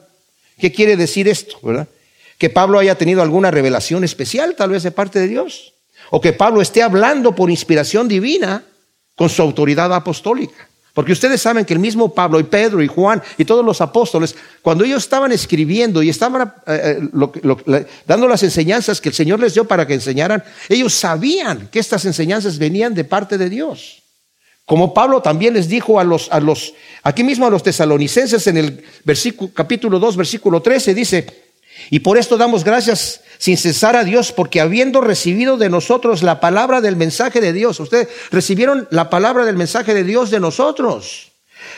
¿Qué quiere decir esto? ¿verdad? Que Pablo haya tenido alguna revelación especial, tal vez de parte de Dios. O que Pablo esté hablando por inspiración divina con su autoridad apostólica. Porque ustedes saben que el mismo Pablo y Pedro y Juan y todos los apóstoles, cuando ellos estaban escribiendo y estaban eh, eh, dando las enseñanzas que el Señor les dio para que enseñaran, ellos sabían que estas enseñanzas venían de parte de Dios. Como Pablo también les dijo a los, a los aquí mismo a los tesalonicenses en el versículo, capítulo 2, versículo 13, dice, y por esto damos gracias sin cesar a Dios, porque habiendo recibido de nosotros la palabra del mensaje de Dios, ustedes recibieron la palabra del mensaje de Dios de nosotros.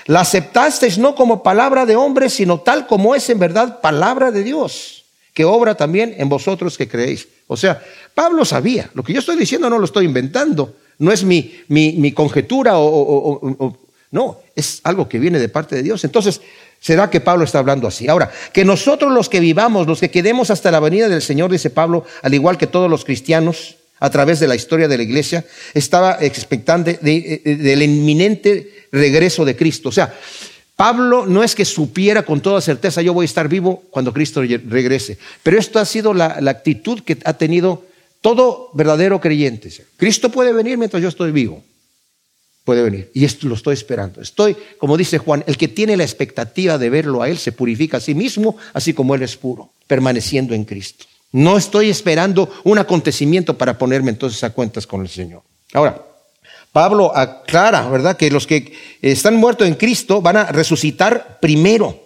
La aceptasteis no como palabra de hombre, sino tal como es en verdad palabra de Dios, que obra también en vosotros que creéis. O sea, Pablo sabía, lo que yo estoy diciendo no lo estoy inventando, no es mi, mi, conjetura o, no, es algo que viene de parte de Dios. Entonces, ¿será que Pablo está hablando así? Ahora, que nosotros los que vivamos, los que quedemos hasta la venida del Señor, dice Pablo, al igual que todos los cristianos, a través de la historia de la iglesia, estaba expectante del inminente regreso de Cristo. O sea, Pablo no es que supiera con toda certeza yo voy a estar vivo cuando Cristo regrese, pero esto ha sido la, la actitud que ha tenido todo verdadero creyente. Cristo puede venir mientras yo estoy vivo puede venir. Y esto lo estoy esperando. Estoy, como dice Juan, el que tiene la expectativa de verlo a Él se purifica a sí mismo, así como Él es puro, permaneciendo en Cristo. No estoy esperando un acontecimiento para ponerme entonces a cuentas con el Señor. Ahora, Pablo aclara, ¿verdad?, que los que están muertos en Cristo van a resucitar primero.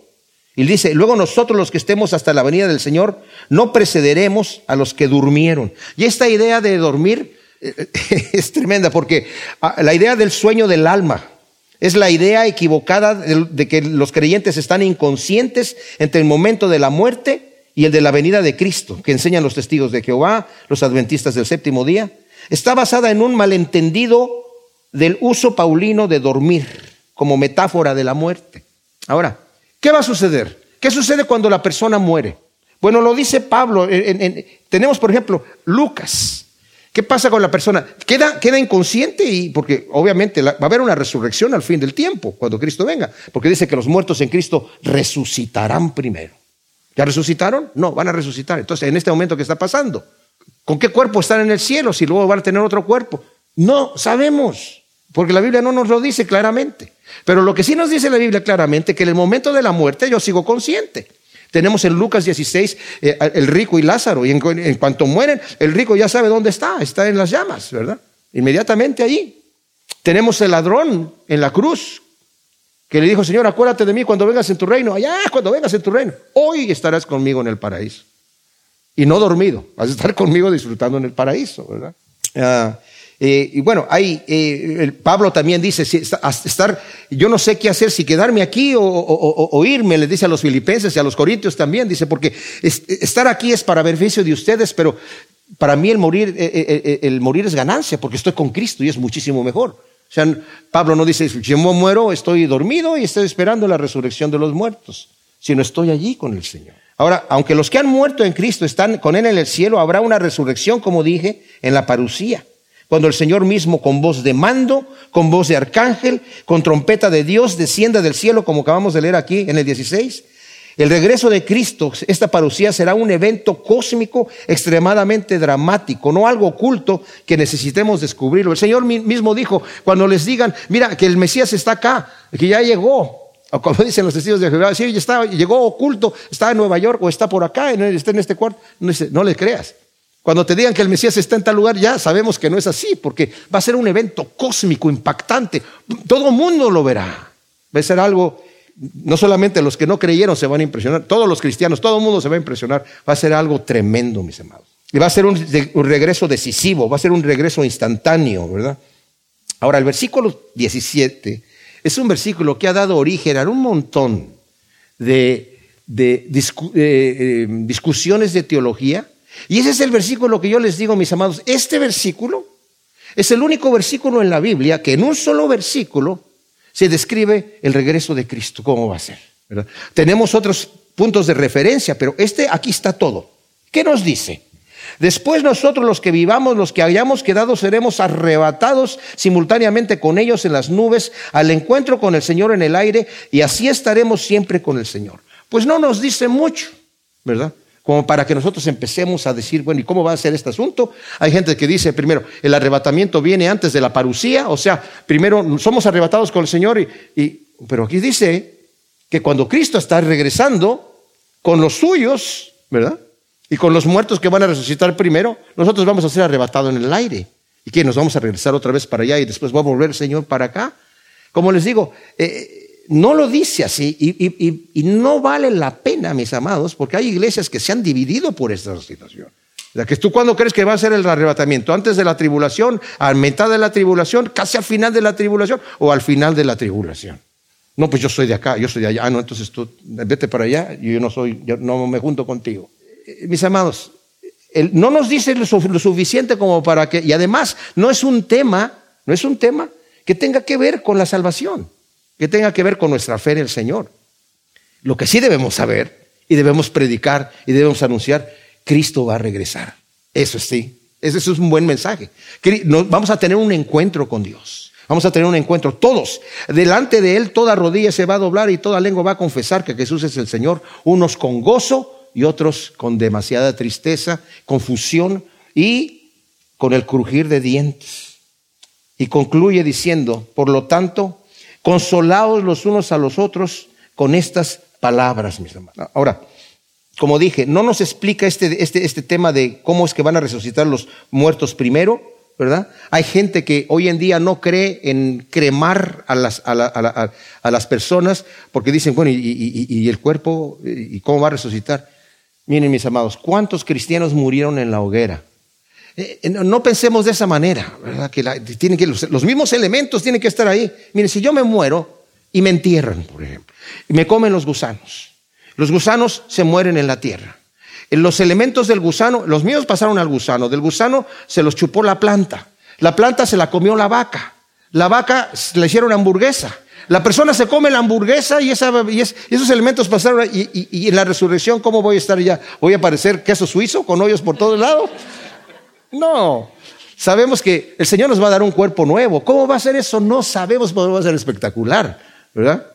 Y dice, luego nosotros los que estemos hasta la venida del Señor, no precederemos a los que durmieron. Y esta idea de dormir es tremenda porque ah, la idea del sueño del alma es la idea equivocada de que los creyentes están inconscientes entre el momento de la muerte y el de la venida de Cristo, que enseñan los testigos de Jehová, los adventistas del séptimo día. Está basada en un malentendido del uso paulino de dormir como metáfora de la muerte. Ahora, ¿qué va a suceder? ¿Qué sucede cuando la persona muere? Bueno, lo dice Pablo. tenemos, por ejemplo, Lucas. ¿Qué pasa con la persona? Queda, queda inconsciente y porque obviamente va a haber una resurrección al fin del tiempo, cuando Cristo venga, porque dice que los muertos en Cristo resucitarán primero. ¿Ya resucitaron? No, van a resucitar. Entonces, en este momento, ¿qué está pasando? ¿Con qué cuerpo están en el cielo si luego van a tener otro cuerpo? No sabemos, porque la Biblia no nos lo dice claramente. Pero lo que sí nos dice la Biblia claramente, que en el momento de la muerte yo sigo consciente. Tenemos en Lucas 16 eh, el rico y Lázaro, y en, cuanto mueren, el rico ya sabe dónde está, está en las llamas, ¿verdad? Inmediatamente allí. Tenemos el ladrón en la cruz, que le dijo, Señor, acuérdate de mí cuando vengas en tu reino, allá cuando vengas en tu reino, hoy estarás conmigo en el paraíso. Y no dormido, vas a estar conmigo disfrutando en el paraíso, ¿verdad? Ah, eh, y bueno, hay, eh, Pablo también dice, estar, yo no sé qué hacer, si quedarme aquí o, irme, le dice a los filipenses y a los corintios también, dice, porque estar aquí es para beneficio de ustedes, pero para mí el morir, eh, el morir es ganancia, porque estoy con Cristo y es muchísimo mejor. O sea, Pablo no dice, si yo muero, estoy dormido y estoy esperando la resurrección de los muertos, sino estoy allí con el Señor. Ahora, aunque los que han muerto en Cristo están con Él en el cielo, habrá una resurrección, como dije, en la parucía cuando el Señor mismo con voz de mando, con voz de arcángel, con trompeta de Dios descienda del cielo, como acabamos de leer aquí en el 16. El regreso de Cristo, esta parucía será un evento cósmico extremadamente dramático, no algo oculto que necesitemos descubrirlo. El Señor mismo dijo, cuando les digan, mira, que el Mesías está acá, que ya llegó, o como dicen los testigos de Jehová, sí, está, llegó oculto, está en Nueva York o está por acá, está en este cuarto, no, no le creas. Cuando te digan que el Mesías está en tal lugar, ya sabemos que no es así, porque va a ser un evento cósmico, impactante. Todo mundo lo verá. Va a ser algo, no solamente los que no creyeron se van a impresionar, todos los cristianos, todo el mundo se va a impresionar. Va a ser algo tremendo, mis amados. Y va a ser un, regreso decisivo, va a ser un regreso instantáneo, ¿verdad? Ahora, el versículo 17 es un versículo que ha dado origen a un montón de, eh, discusiones de teología y ese es el versículo que yo les digo, mis amados. Este versículo es el único versículo en la Biblia que en un solo versículo se describe el regreso de Cristo, cómo va a ser. Tenemos otros puntos de referencia, pero este aquí está todo. ¿Qué nos dice? Después nosotros los que vivamos, los que hayamos quedado, seremos arrebatados simultáneamente con ellos en las nubes al encuentro con el Señor en el aire y así estaremos siempre con el Señor. Pues no nos dice mucho, ¿verdad? Como para que nosotros empecemos a decir, bueno, ¿y cómo va a ser este asunto? Hay gente que dice, primero, el arrebatamiento viene antes de la parucía, o sea, primero somos arrebatados con el Señor, y, pero aquí dice que cuando Cristo está regresando con los suyos, ¿verdad? Y con los muertos que van a resucitar primero, nosotros vamos a ser arrebatados en el aire. ¿Y que nos vamos a regresar otra vez para allá y después va a volver el Señor para acá? Como les digo, eh, no lo dice así y, no vale la pena, mis amados, porque hay iglesias que se han dividido por esta situación. La que tú cuando crees que va a ser el arrebatamiento, antes de la tribulación, a mitad de la tribulación, casi al final de la tribulación o al final de la tribulación. No, pues yo soy de acá, yo soy de allá. Ah, no, entonces tú vete para allá, yo no soy, yo no me junto contigo. Eh, mis amados, no nos dice lo suficiente como para que, y además no es un tema, no es un tema que tenga que ver con la salvación que tenga que ver con nuestra fe en el Señor. Lo que sí debemos saber y debemos predicar y debemos anunciar, Cristo va a regresar. Eso sí, ese es un buen mensaje. Vamos a tener un encuentro con Dios. Vamos a tener un encuentro todos. Delante de Él toda rodilla se va a doblar y toda lengua va a confesar que Jesús es el Señor, unos con gozo y otros con demasiada tristeza, confusión y con el crujir de dientes. Y concluye diciendo, por lo tanto, consolados los unos a los otros con estas palabras, mis hermanos. Ahora, como dije, no nos explica este, este, este tema de cómo es que van a resucitar los muertos primero, ¿verdad? Hay gente que hoy en día no cree en cremar a las, a, las personas porque dicen, bueno, y, y, el cuerpo, ¿y cómo va a resucitar? Miren, mis amados, ¿cuántos cristianos murieron en la hoguera? Eh, eh, no pensemos de esa manera, ¿verdad? Que, los, mismos elementos tienen que estar ahí. Miren, si yo me muero y me entierran, por ejemplo, y me comen los gusanos, los gusanos se mueren en la tierra. Los elementos del gusano, los míos pasaron al gusano, del gusano se los chupó la planta, la planta se la comió la vaca, la vaca le hicieron hamburguesa, La persona se come la hamburguesa y, esos elementos pasaron. Y, en la resurrección, ¿cómo voy a estar ya? ¿Voy a parecer queso suizo con hoyos por todos lados? No. Sabemos que el Señor nos va a dar un cuerpo nuevo. ¿Cómo va a ser eso? No sabemos, pero va a ser espectacular. ¿Verdad?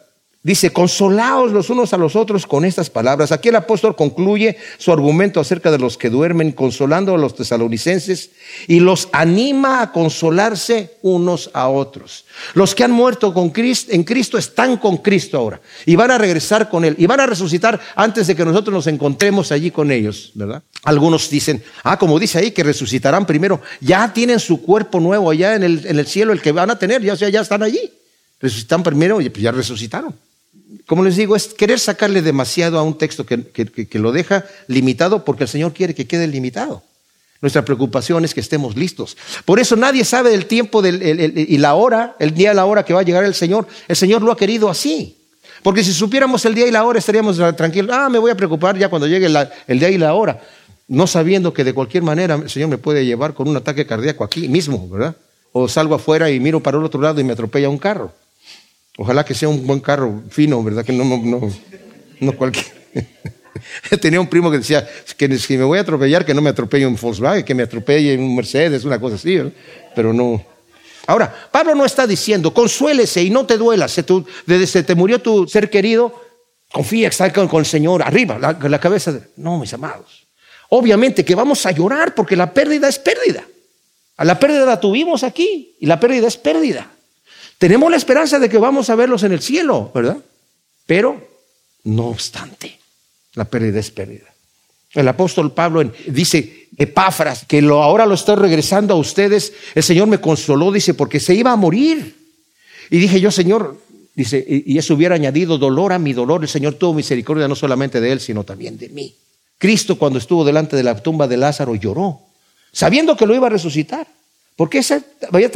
Dice, consolaos los unos a los otros con estas palabras. Aquí el apóstol concluye su argumento acerca de los que duermen, consolando a los tesalonicenses y los anima a consolarse unos a otros. Los que han muerto con Cristo, en Cristo están con Cristo ahora y van a regresar con Él y van a resucitar antes de que nosotros nos encontremos allí con ellos, ¿verdad? Algunos dicen, ah, como dice ahí, que resucitarán primero. Ya tienen su cuerpo nuevo allá en el, en el cielo, el que van a tener, ya, ya están allí. Resucitan primero y pues ya resucitaron como les digo, es querer sacarle demasiado a un texto que, lo deja limitado porque el Señor quiere que quede limitado. Nuestra preocupación es que estemos listos. Por eso nadie sabe del tiempo y la hora, el día y la hora que va a llegar el Señor. El Señor lo ha querido así. Porque si supiéramos el día y la hora estaríamos tranquilos. Ah, me voy a preocupar ya cuando llegue el día y la hora. No sabiendo que de cualquier manera el Señor me puede llevar con un ataque cardíaco aquí mismo, ¿verdad? O salgo afuera y miro para el otro lado y me atropella un carro. Ojalá que sea un buen carro fino, ¿verdad? Que no, no, no, cualquier. Tenía un primo que decía que si me voy a atropellar, que no me atropelle un Volkswagen, que me atropelle un Mercedes, una cosa así, ¿verdad? pero no. Ahora, Pablo no está diciendo, consuélese y no te duelas, se, desde te murió tu ser querido, confía, está con, el Señor, arriba, la, la cabeza. De... No, mis amados. Obviamente que vamos a llorar porque la pérdida es pérdida. La pérdida la tuvimos aquí y la pérdida es pérdida. Tenemos la esperanza de que vamos a verlos en el cielo, ¿verdad? Pero, no obstante, la pérdida es pérdida. El apóstol Pablo dice, Epáfras, que lo, ahora lo estoy regresando a ustedes, el Señor me consoló, dice, porque se iba a morir. Y dije yo, Señor, dice, y eso hubiera añadido dolor a mi dolor, el Señor tuvo misericordia no solamente de él, sino también de mí. Cristo cuando estuvo delante de la tumba de Lázaro lloró, sabiendo que lo iba a resucitar, porque ese había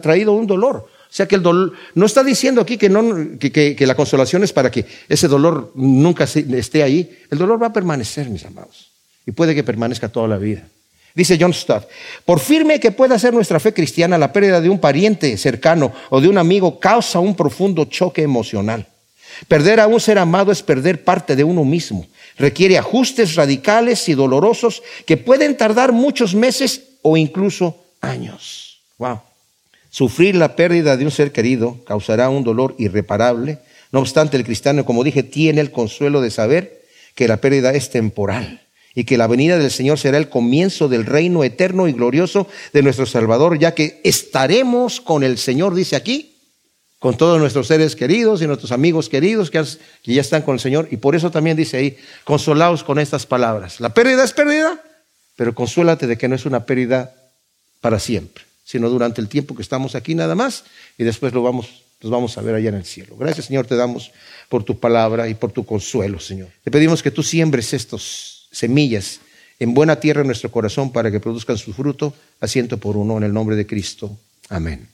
traído un dolor. O sea que el dolor, no está diciendo aquí que, no, que, la consolación es para que ese dolor nunca esté ahí. El dolor va a permanecer, mis amados. Y puede que permanezca toda la vida. Dice John Stott, por firme que pueda ser nuestra fe cristiana, la pérdida de un pariente cercano o de un amigo causa un profundo choque emocional. Perder a un ser amado es perder parte de uno mismo. Requiere ajustes radicales y dolorosos que pueden tardar muchos meses o incluso años. Wow. Sufrir la pérdida de un ser querido causará un dolor irreparable. No obstante, el cristiano, como dije, tiene el consuelo de saber que la pérdida es temporal y que la venida del Señor será el comienzo del reino eterno y glorioso de nuestro Salvador, ya que estaremos con el Señor, dice aquí, con todos nuestros seres queridos y nuestros amigos queridos que, ya están con el Señor. Y por eso también dice ahí, consolaos con estas palabras. La pérdida es pérdida, pero consuélate de que no es una pérdida para siempre sino durante el tiempo que estamos aquí nada más y después lo vamos, los vamos a ver allá en el cielo. Gracias Señor, te damos por tu palabra y por tu consuelo, Señor. Te pedimos que tú siembres estas semillas en buena tierra en nuestro corazón para que produzcan su fruto, asiento por uno, en el nombre de Cristo. Amén.